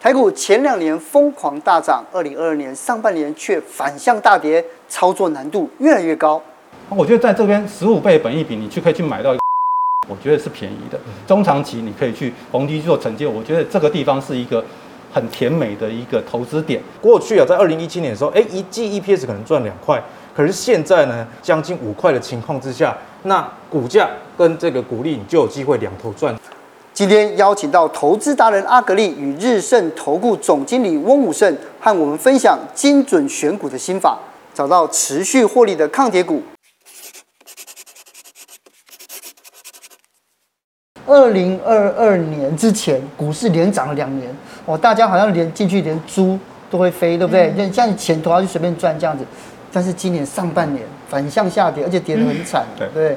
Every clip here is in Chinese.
台股前两年疯狂大涨，二零二二年上半年却反向大跌，操作难度越来越高。我觉得在这边十五倍本益比，你去可以去买到，我觉得是便宜的。中长期你可以去逢低做承接，我觉得这个地方是一个很甜美的一个投资点。过去啊，在二零一七年的时候，哎，一季 EPS 可能赚两块，可是现在呢，将近五块的情况之下，那股价跟这个股利你就有机会两头赚。今天邀请到投资达人阿格力与日盛投顾总经理翁武胜，和我们分享精准选股的心法，找到持续获利的抗跌股。二零二二年之前，股市连涨了两年，哦，大家好像连进去连猪都会飞，对不对？嗯、像你钱投下去随便赚这样子，但是今年上半年反向下跌，而且跌得很惨，嗯、对。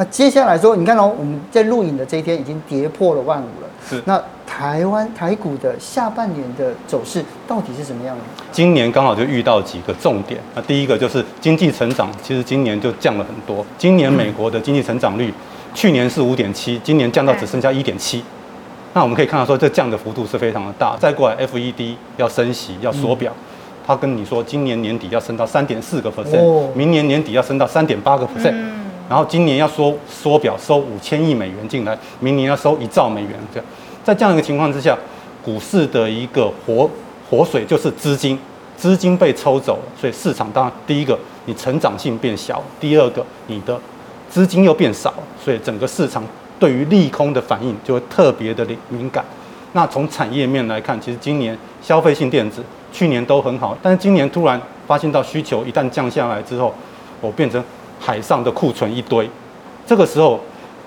那接下来说，你看哦，我们在录影的这一天已经跌破了万五了。是。那台湾台股的下半年的走势到底是什么样的？今年刚好就遇到几个重点。那第一个就是经济成长，其实今年就降了很多。今年美国的经济成长率，去年是五点七，今年降到只剩下一点七。那我们可以看到说，这降的幅度是非常的大。再过来，FED 要升息，要缩表，他跟你说，今年年底要升到三点四个 percent，明年年底要升到三点八个 percent。然后今年要缩缩表收五千亿美元进来，明年要收一兆美元。这样，在这样一个情况之下，股市的一个活活水就是资金，资金被抽走了，所以市场当然第一个你成长性变小，第二个你的资金又变少，所以整个市场对于利空的反应就会特别的敏感。那从产业面来看，其实今年消费性电子去年都很好，但是今年突然发现到需求一旦降下来之后，我变成。海上的库存一堆，这个时候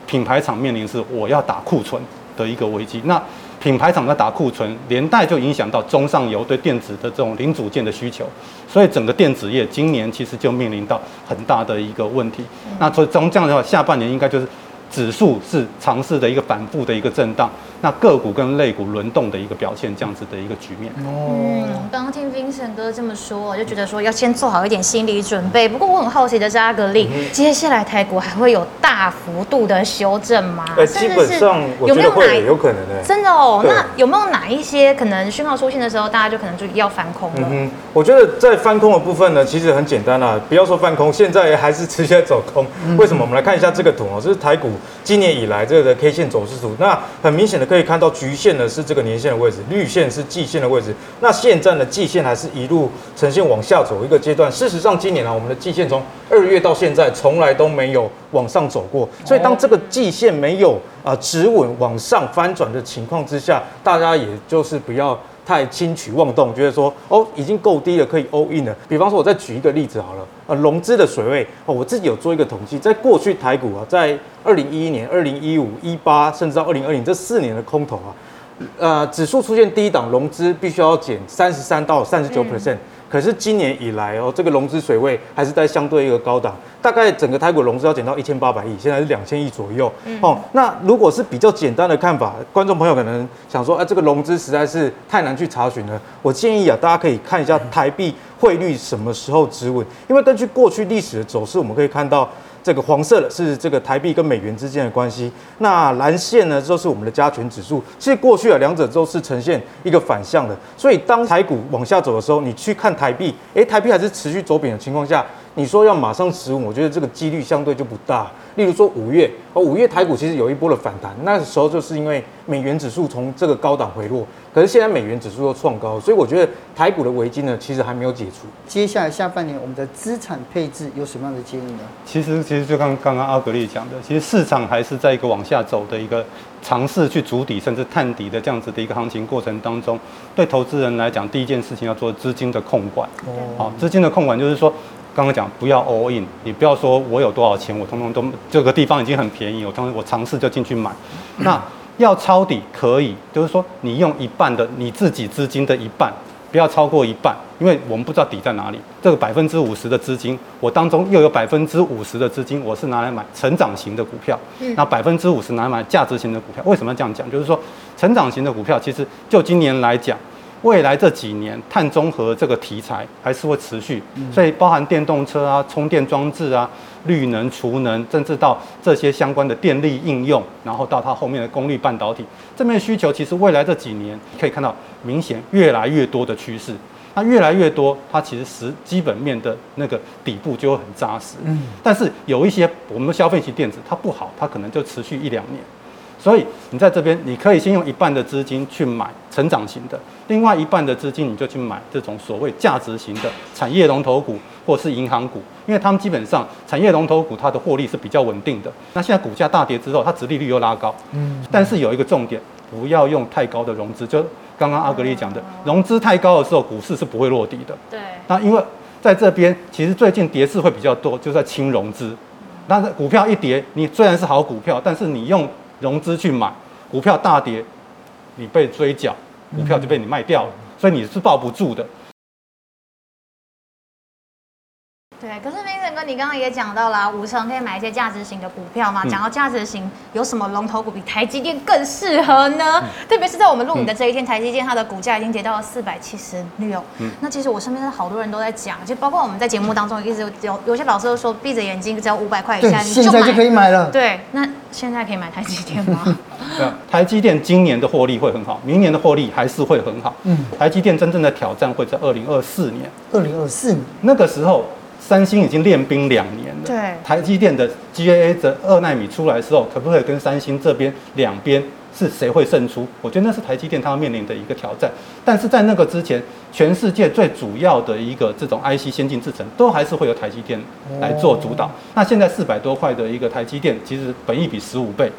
品牌厂面临是我要打库存的一个危机。那品牌厂在打库存，连带就影响到中上游对电子的这种零组件的需求，所以整个电子业今年其实就面临到很大的一个问题。那从这样的话，下半年应该就是。指数是尝试的一个反复的一个震荡，那个股跟类股轮动的一个表现，这样子的一个局面。嗯，刚刚听 Vincent 哥这么说，我就觉得说要先做好一点心理准备。不过我很好奇的是，阿格力，接下来台股还会有大幅度的修正吗？呃，基本上有没有哪有可能的？真的哦，那有没有哪一些可能讯号出现的时候，大家就可能就要翻空了？嗯，我觉得在翻空的部分呢，其实很简单啦，不要说翻空，现在还是持续在走空。为什么？我们来看一下这个图哦，这是台股。今年以来，这个 K 线走势图，那很明显的可以看到，橘线呢是这个年线的位置，绿线是季线的位置。那现在的季线还是一路呈现往下走一个阶段。事实上，今年啊，我们的季线从二月到现在，从来都没有往上走过。所以，当这个季线没有啊止稳往上翻转的情况之下，大家也就是不要。太轻举妄动，觉得说哦已经够低了，可以 all in 了。比方说，我再举一个例子好了，呃，融资的水位哦，我自己有做一个统计，在过去台股啊，在二零一一年、二零一五、一八，甚至到二零二零这四年的空头啊，呃，指数出现低档，融资必须要减三十三到三十九 percent。可是今年以来哦，这个融资水位还是在相对一个高档，大概整个台股融资要减到一千八百亿，现在是两千亿左右。嗯、哦，那如果是比较简单的看法，观众朋友可能想说，哎、啊，这个融资实在是太难去查询了。我建议啊，大家可以看一下台币汇率什么时候止稳，因为根据过去历史的走势，我们可以看到。这个黄色的是这个台币跟美元之间的关系，那蓝线呢就是我们的加权指数。其实过去啊，两者都是呈现一个反向的，所以当台股往下走的时候，你去看台币，诶，台币还是持续走贬的情况下，你说要马上止稳，我觉得这个几率相对就不大。例如说五月，哦，五月台股其实有一波的反弹，那时候就是因为美元指数从这个高档回落，可是现在美元指数又创高，所以我觉得台股的危机呢，其实还没有解除。接下来下半年我们的资产配置有什么样的建议呢？其实，其实就刚刚刚阿格力讲的，其实市场还是在一个往下走的一个尝试去筑底甚至探底的这样子的一个行情过程当中，对投资人来讲，第一件事情要做资金的控管。哦，好，资金的控管就是说。刚刚讲不要 all in，你不要说我有多少钱，我通通都这个地方已经很便宜，我通我尝试就进去买。那要抄底可以，就是说你用一半的你自己资金的一半，不要超过一半，因为我们不知道底在哪里。这个百分之五十的资金，我当中又有百分之五十的资金，我是拿来买成长型的股票。那百分之五十拿来买价值型的股票。为什么要这样讲？就是说成长型的股票其实就今年来讲。未来这几年碳中和这个题材还是会持续，所以包含电动车啊、充电装置啊、绿能、储能，甚至到这些相关的电力应用，然后到它后面的功率半导体，这边需求其实未来这几年可以看到明显越来越多的趋势。那越来越多，它其实实基本面的那个底部就会很扎实。嗯，但是有一些我们的消费型电子它不好，它可能就持续一两年。所以你在这边，你可以先用一半的资金去买成长型的，另外一半的资金你就去买这种所谓价值型的产业龙头股或是银行股，因为他们基本上产业龙头股它的获利是比较稳定的。那现在股价大跌之后，它殖利率又拉高，嗯，但是有一个重点，不要用太高的融资。就刚刚阿格力讲的，融资太高的时候，股市是不会落地的。对。那因为在这边，其实最近跌势会比较多，就在轻融资。但是股票一跌，你虽然是好股票，但是你用融资去买股票大跌，你被追缴，股票就被你卖掉了，所以你是抱不住的。对，可是 Vincent 哥，你刚刚也讲到了，五成可以买一些价值型的股票嘛？讲、嗯、到价值型，有什么龙头股比台积电更适合呢？嗯、特别是在我们录影的这一天，嗯、台积电它的股价已经跌到了四百七十六。嗯，那其实我身边的好多人都在讲，就包括我们在节目当中一直有有些老师都说，闭着眼睛只要五百块以下，你就现在就可以买了。对，那现在可以买台积电吗？对，台积电今年的获利会很好，明年的获利还是会很好。嗯，台积电真正的挑战会在二零二四年。二零二四年那个时候。三星已经练兵两年了。对，台积电的 GAA 的二纳米出来的时候，可不可以跟三星这边两边是谁会胜出？我觉得那是台积电它要面临的一个挑战。但是在那个之前，全世界最主要的一个这种 IC 先进制程，都还是会由台积电来做主导。那现在四百多块的一个台积电，其实本益比十五倍，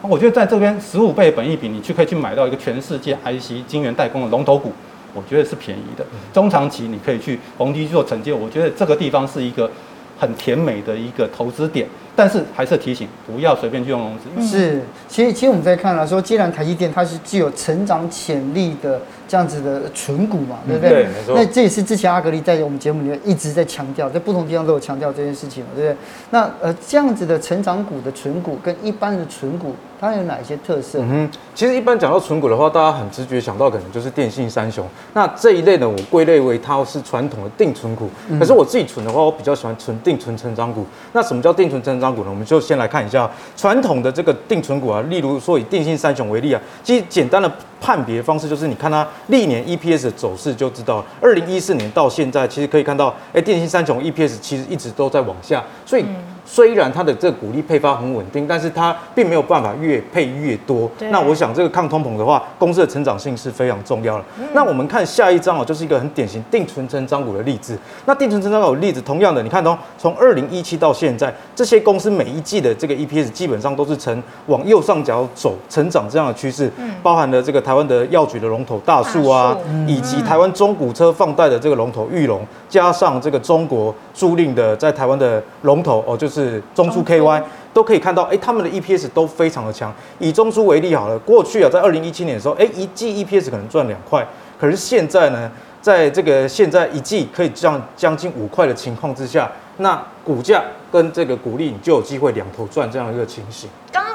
我觉得在这边十五倍本益比，你去可以去买到一个全世界 IC 晶圆代工的龙头股。我觉得是便宜的，中长期你可以去逢低做承接。我觉得这个地方是一个很甜美的一个投资点，但是还是提醒不要随便去用融资。是，其实其实我们在看了说，既然台积电它是具有成长潜力的这样子的存股嘛，对不对？对，没错。那这也是之前阿格力在我们节目里面一直在强调，在不同地方都有强调这件事情嘛，对不对？那呃，这样子的成长股的存股跟一般的存股。它有哪些特色？嗯哼，其实一般讲到存股的话，大家很直觉想到可能就是电信三雄。那这一类呢，我归类为它是传统的定存股。可是我自己存的话，我比较喜欢存定存成长股。那什么叫定存成长股呢？我们就先来看一下传统的这个定存股啊，例如说以电信三雄为例啊，其实简单的判别方式就是你看它历年 EPS 的走势就知道。二零一四年到现在，其实可以看到，哎，电信三雄 EPS 其实一直都在往下，所以。虽然它的这个股利配发很稳定，但是它并没有办法越配越多。那我想这个抗通膨的话，公司的成长性是非常重要的。嗯、那我们看下一张哦，就是一个很典型定存成长股的例子。那定存成长股的例子，同样的，你看哦，从二零一七到现在，这些公司每一季的这个 EPS 基本上都是呈往右上角走成长这样的趋势。嗯、包含了这个台湾的药局的龙头大树啊，嗯、以及台湾中古车放贷的这个龙头裕隆，加上这个中国租赁的在台湾的龙头哦，就是。中租 KY 都可以看到，哎，他们的 EPS 都非常的强。以中租为例好了，过去啊，在二零一七年的时候，哎，一季 EPS 可能赚两块，可是现在呢，在这个现在一季可以赚将近五块的情况之下，那股价跟这个股利，你就有机会两头赚这样一个情形。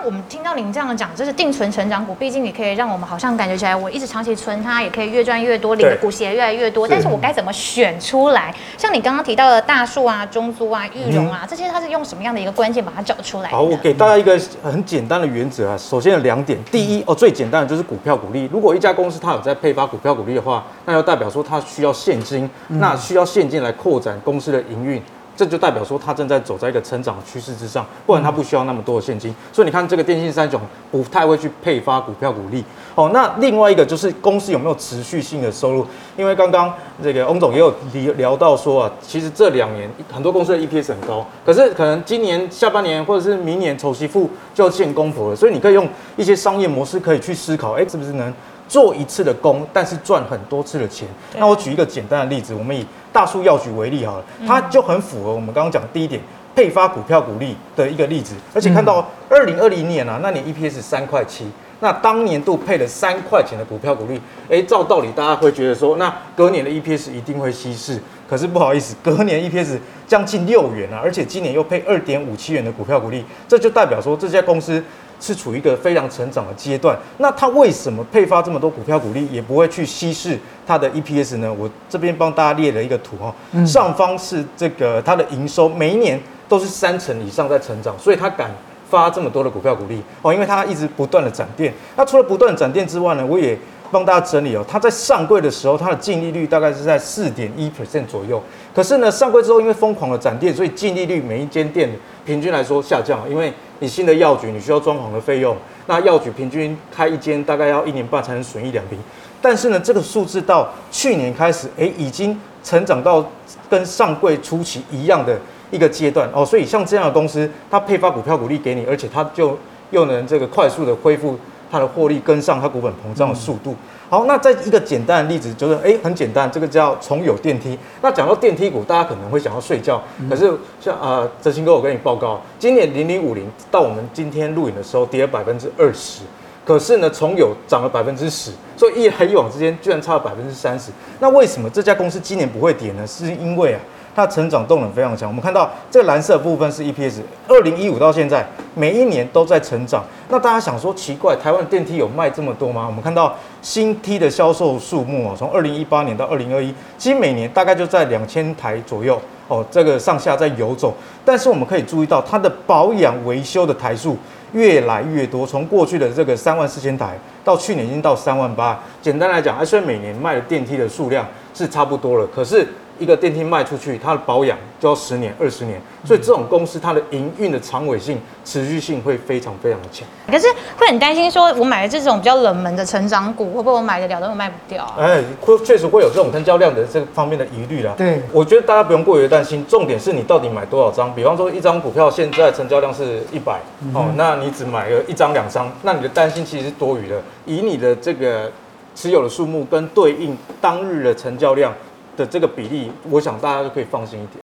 我们听到您这样讲，就是定存成长股，毕竟也可以让我们好像感觉起来，我一直长期存它，也可以越赚越多，领的股息也越来越多。但是我该怎么选出来？像你刚刚提到的大树啊、中租啊、裕隆啊，这些它是用什么样的一个关键把它找出来？好，我给大家一个很简单的原则啊。首先有两点，第一哦，最简单的就是股票股利。如果一家公司它有在配发股票股利的话，那就代表说它需要现金，那需要现金来扩展公司的营运。这就代表说，它正在走在一个成长的趋势之上，不然它不需要那么多的现金。所以你看，这个电信三雄不太会去配发股票股利。哦，那另外一个就是公司有没有持续性的收入？因为刚刚这个翁总也有聊聊到说啊，其实这两年很多公司的 EPS 很高，可是可能今年下半年或者是明年丑媳妇就要见公婆了，所以你可以用一些商业模式可以去思考，哎，是不是能做一次的工，但是赚很多次的钱？那我举一个简单的例子，我们以大树药局为例好了，它就很符合我们刚刚讲第一点，配发股票股利的一个例子。而且看到二零二零年啊，那年 EPS 三块七，那当年度配了三块钱的股票股利，哎，照道理大家会觉得说，那隔年的 EPS 一定会稀释。可是不好意思，隔年 EPS 将近六元啊，而且今年又配二点五七元的股票股利，这就代表说这家公司。是处于一个非常成长的阶段。那它为什么配发这么多股票股利，也不会去稀释它的 EPS 呢？我这边帮大家列了一个图哈，上方是这个它的营收，每一年都是三成以上在成长，所以它敢发这么多的股票股利哦，因为它一直不断的展店。那除了不断展店之外呢，我也帮大家整理哦，它在上柜的时候，它的净利率大概是在四点一 percent 左右。可是呢，上柜之后，因为疯狂的展店，所以净利率每一间店平均来说下降了。因为你新的药局，你需要装潢的费用，那药局平均开一间大概要一年半才能损一两瓶。但是呢，这个数字到去年开始，哎，已经成长到跟上柜初期一样的一个阶段哦。所以像这样的公司，它配发股票股利给你，而且它就又能这个快速的恢复。它的获利跟上它股本膨胀的速度。好，那在一个简单的例子，就是哎，很简单，这个叫崇有电梯。那讲到电梯股，大家可能会想要睡觉，可是像啊，哲青哥，我跟你报告，今年零零五零到我们今天录影的时候跌了百分之二十，可是呢，崇有涨了百分之十，所以一来一往之间居然差了百分之三十。那为什么这家公司今年不会跌呢？是因为啊。它成长动能非常强，我们看到这个蓝色部分是 EPS，二零一五到现在每一年都在成长。那大家想说奇怪，台湾电梯有卖这么多吗？我们看到新梯的销售数目哦，从二零一八年到二零二一，其实每年大概就在两千台左右哦，这个上下在游走。但是我们可以注意到，它的保养维修的台数越来越多，从过去的这个三万四千台，到去年已经到三万八。简单来讲，虽然每年卖的电梯的数量是差不多了，可是。一个电梯卖出去，它的保养就要十年、二十年，所以这种公司它的营运的长尾性、持续性会非常非常的强。可是会很担心，说我买的这种比较冷门的成长股，会不会我买得了，但我卖不掉啊？哎，会确实会有这种成交量的这个方面的疑虑啦。对，我觉得大家不用过于担心，重点是你到底买多少张。比方说，一张股票现在成交量是一百、嗯，哦，那你只买了一张、两张，那你的担心其实是多余的。以你的这个持有的数目跟对应当日的成交量。的这个比例，我想大家都可以放心一点。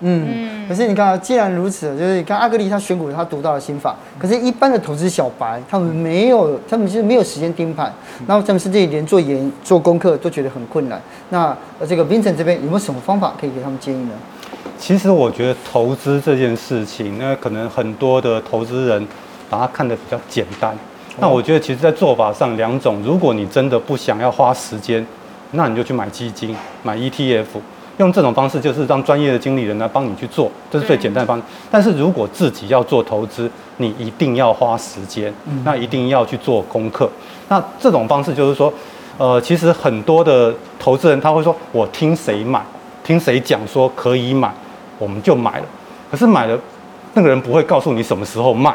嗯，可是你看，既然如此，就是你看阿格力他选股他独到的心法，可是，一般的投资小白他们没有，他们就是没有时间盯盘，然后他们甚至连做研做功课都觉得很困难。那这个 Vincent 这边有没有什么方法可以给他们建议呢？其实我觉得投资这件事情，那可能很多的投资人把它看得比较简单。那我觉得，其实，在做法上两种，如果你真的不想要花时间，那你就去买基金、买 ETF，用这种方式，就是让专业的经理人来帮你去做，这是最简单的方式。但是如果自己要做投资，你一定要花时间，那一定要去做功课。那这种方式就是说，呃，其实很多的投资人他会说，我听谁买，听谁讲说可以买，我们就买了。可是买了，那个人不会告诉你什么时候卖。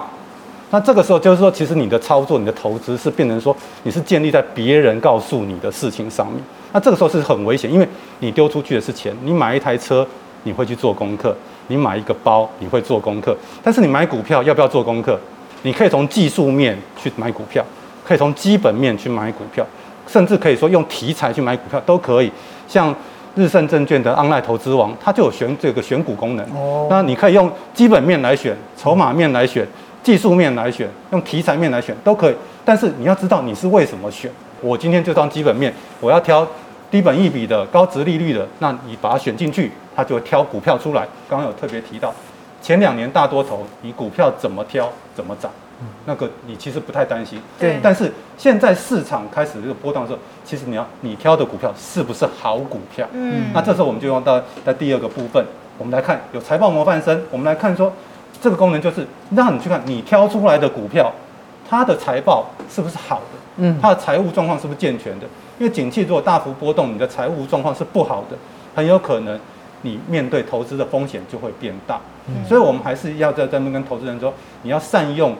那这个时候就是说，其实你的操作、你的投资是变成说，你是建立在别人告诉你的事情上面。那这个时候是很危险，因为你丢出去的是钱。你买一台车，你会去做功课；你买一个包，你会做功课。但是你买股票要不要做功课？你可以从技术面去买股票，可以从基本面去买股票，甚至可以说用题材去买股票都可以。像日盛证券的 online 投资王，它就有选这个选股功能。哦。那你可以用基本面来选，筹码面来选。技术面来选，用题材面来选都可以，但是你要知道你是为什么选。我今天就当基本面，我要挑低本益比的、高值利率的，那你把它选进去，它就会挑股票出来。刚刚有特别提到，前两年大多头，你股票怎么挑怎么涨，那个你其实不太担心。对。但是现在市场开始这个波动的时候，其实你要你挑的股票是不是好股票？嗯。那这时候我们就用到在第二个部分，我们来看有财报模范生，我们来看说。这个功能就是让你去看你挑出来的股票，它的财报是不是好的？嗯，它的财务状况是不是健全的？因为景气如果大幅波动，你的财务状况是不好的，很有可能你面对投资的风险就会变大。嗯，所以我们还是要在这边跟投资人说，你要善用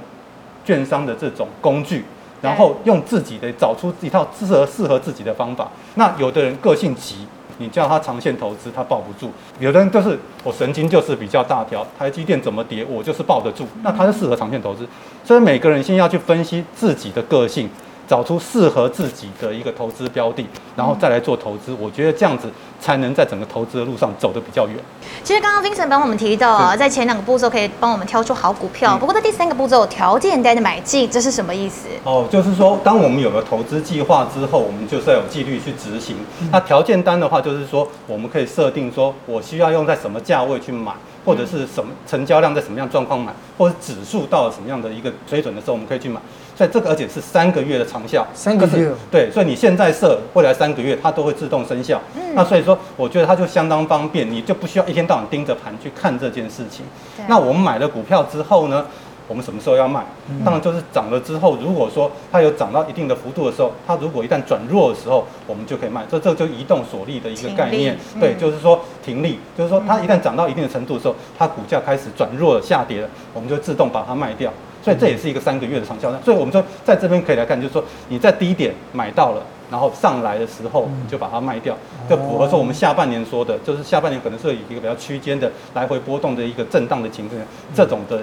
券商的这种工具，然后用自己的找出一套适合适合自己的方法。那有的人个性急。你叫他长线投资，他抱不住；有的人就是我神经就是比较大条，台积电怎么跌，我就是抱得住。那他就适合长线投资。所以每个人先要去分析自己的个性，找出适合自己的一个投资标的，然后再来做投资。我觉得这样子才能在整个投资的路上走得比较远。其实刚刚 Vincent 帮我们提到啊，在前两个步骤可以帮我们挑出好股票，不过在第三个步骤条件单的买进，这是什么意思？哦，就是说，当我们有了投资计划之后，我们就是要有纪律去执行。那条件单的话，就是说我们可以设定说，我需要用在什么价位去买。或者是什么成交量在什么样状况买，或者指数到了什么样的一个水准的时候，我们可以去买。所以这个而且是三个月的长效，三个月。对，所以你现在设，未来三个月它都会自动生效。嗯。那所以说，我觉得它就相当方便，你就不需要一天到晚盯着盘去看这件事情。那我们买了股票之后呢？我们什么时候要卖？当然就是涨了之后，如果说它有涨到一定的幅度的时候，它如果一旦转弱的时候，我们就可以卖。这这就移动锁利的一个概念，对，就是说停利，就是说它一旦涨到一定的程度的时候，它股价开始转弱了、下跌了，我们就自动把它卖掉。所以这也是一个三个月的长效。所以我们说在这边可以来看，就是说你在低点买到了，然后上来的时候你就把它卖掉，这符合说我们下半年说的，就是下半年可能是以一个比较区间的来回波动的一个震荡的情况，这种的。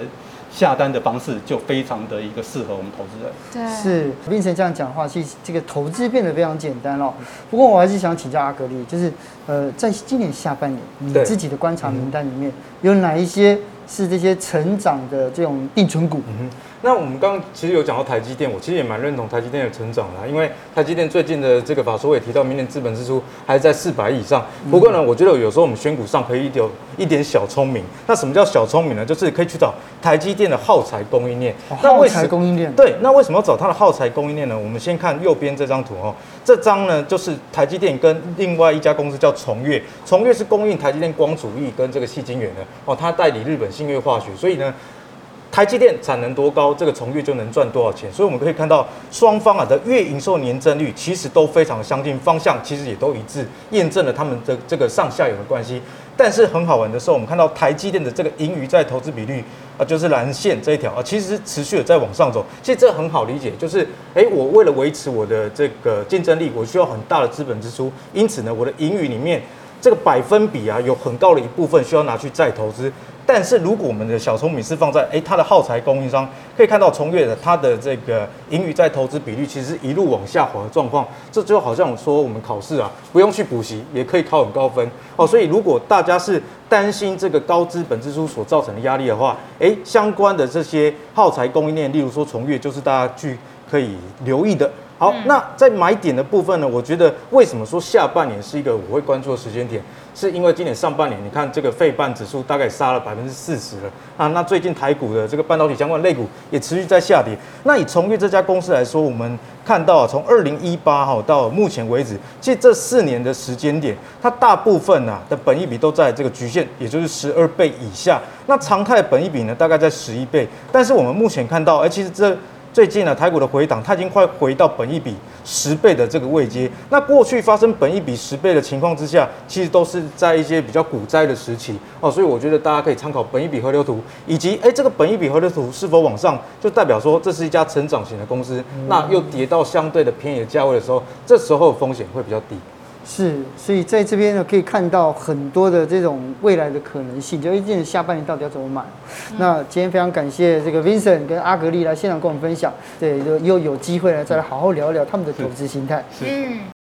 下单的方式就非常的一个适合我们投资人。对，是 Vincent 这样讲的话，其实这个投资变得非常简单哦。不过我还是想请教阿格力，就是呃，在今年下半年，你自己的观察名单里面有哪一些是这些成长的这种定存股？嗯那我们刚刚其实有讲到台积电，我其实也蛮认同台积电的成长啦，因为台积电最近的这个法说也提到，明年资本支出还在四百亿以上。不过呢，我觉得有时候我们选股上可以有一点小聪明。那什么叫小聪明呢？就是可以去找台积电的耗材供应链。耗材供应链。对，那为什么要找它的耗材供应链呢？我们先看右边这张图哦，这张呢就是台积电跟另外一家公司叫崇越，崇越是供应台积电光主义跟这个细晶圆的哦，它代理日本信越化学，所以呢。台积电产能多高，这个崇越就能赚多少钱。所以我们可以看到，双方啊的月营收年增率其实都非常相近，方向其实也都一致，验证了他们的这个上下游的关系。但是很好玩的是，我们看到台积电的这个盈余在投资比率啊，就是蓝线这一条啊，其实持续的在往上走。其实这很好理解，就是诶，我为了维持我的这个竞争力，我需要很大的资本支出，因此呢，我的盈余里面这个百分比啊，有很高的一部分需要拿去再投资。但是如果我们的小聪明是放在诶它的耗材供应商，可以看到从越的它的这个盈余在投资比率其实一路往下滑的状况，这就好像我说我们考试啊不用去补习也可以考很高分哦。所以如果大家是担心这个高资本支出所造成的压力的话，诶相关的这些耗材供应链，例如说从越，就是大家去可以留意的。好，那在买点的部分呢，我觉得为什么说下半年是一个我会关注的时间点？是因为今年上半年，你看这个费半指数大概杀了百分之四十了啊。那最近台股的这个半导体相关类股也持续在下跌。那以崇越这家公司来说，我们看到啊，从二零一八哈到目前为止，其实这四年的时间点，它大部分啊的本益比都在这个局限，也就是十二倍以下。那常态本益比呢，大概在十一倍。但是我们目前看到，哎，其实这。最近呢，台股的回档，它已经快回到本一比十倍的这个位阶。那过去发生本一比十倍的情况之下，其实都是在一些比较股灾的时期哦。所以我觉得大家可以参考本一比河流图，以及哎这个本一比河流图是否往上，就代表说这是一家成长型的公司。那又跌到相对的便宜的价位的时候，这时候风险会比较低。是，所以在这边呢，可以看到很多的这种未来的可能性。就一年下半年到底要怎么买？嗯、那今天非常感谢这个 Vincent 跟阿格丽来现场跟我们分享。对，就又有机会来再来好好聊一聊他们的投资心态。嗯。